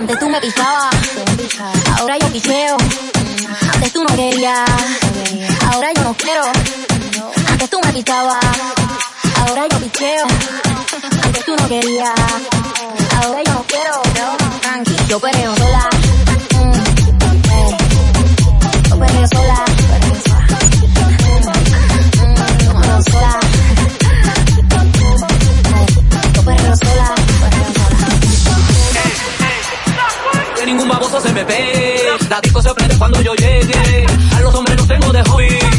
Antes tú me picabas, ahora yo picheo. Antes tú no querías, ahora yo no quiero. Antes tú me picabas, ahora yo picheo. Antes tú no querías. cosas se me. La disco se prende cuando yo llegue. A los hombres los tengo de hobby.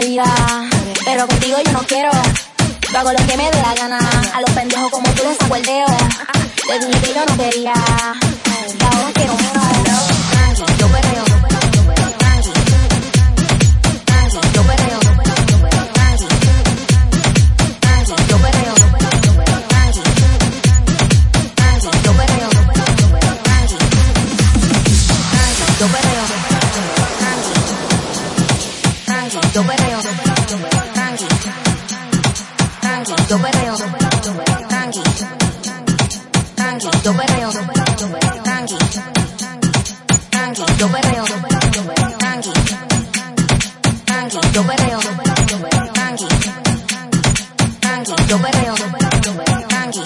querida. Pero contigo yo no quiero. Yo hago lo que me dé la gana. A los pendejos como tú les saco el dedo. Yo no quería. Y ahora quiero menos. yo perreo, tranqui, tranqui, yo perreo, tranqui, tranqui, yo perreo, tranqui, tranqui, yo perreo, tranqui, tranqui, yo perreo, tranqui, tranqui, yo perreo, tranqui,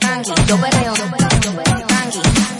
tranqui, yo perreo, tranqui.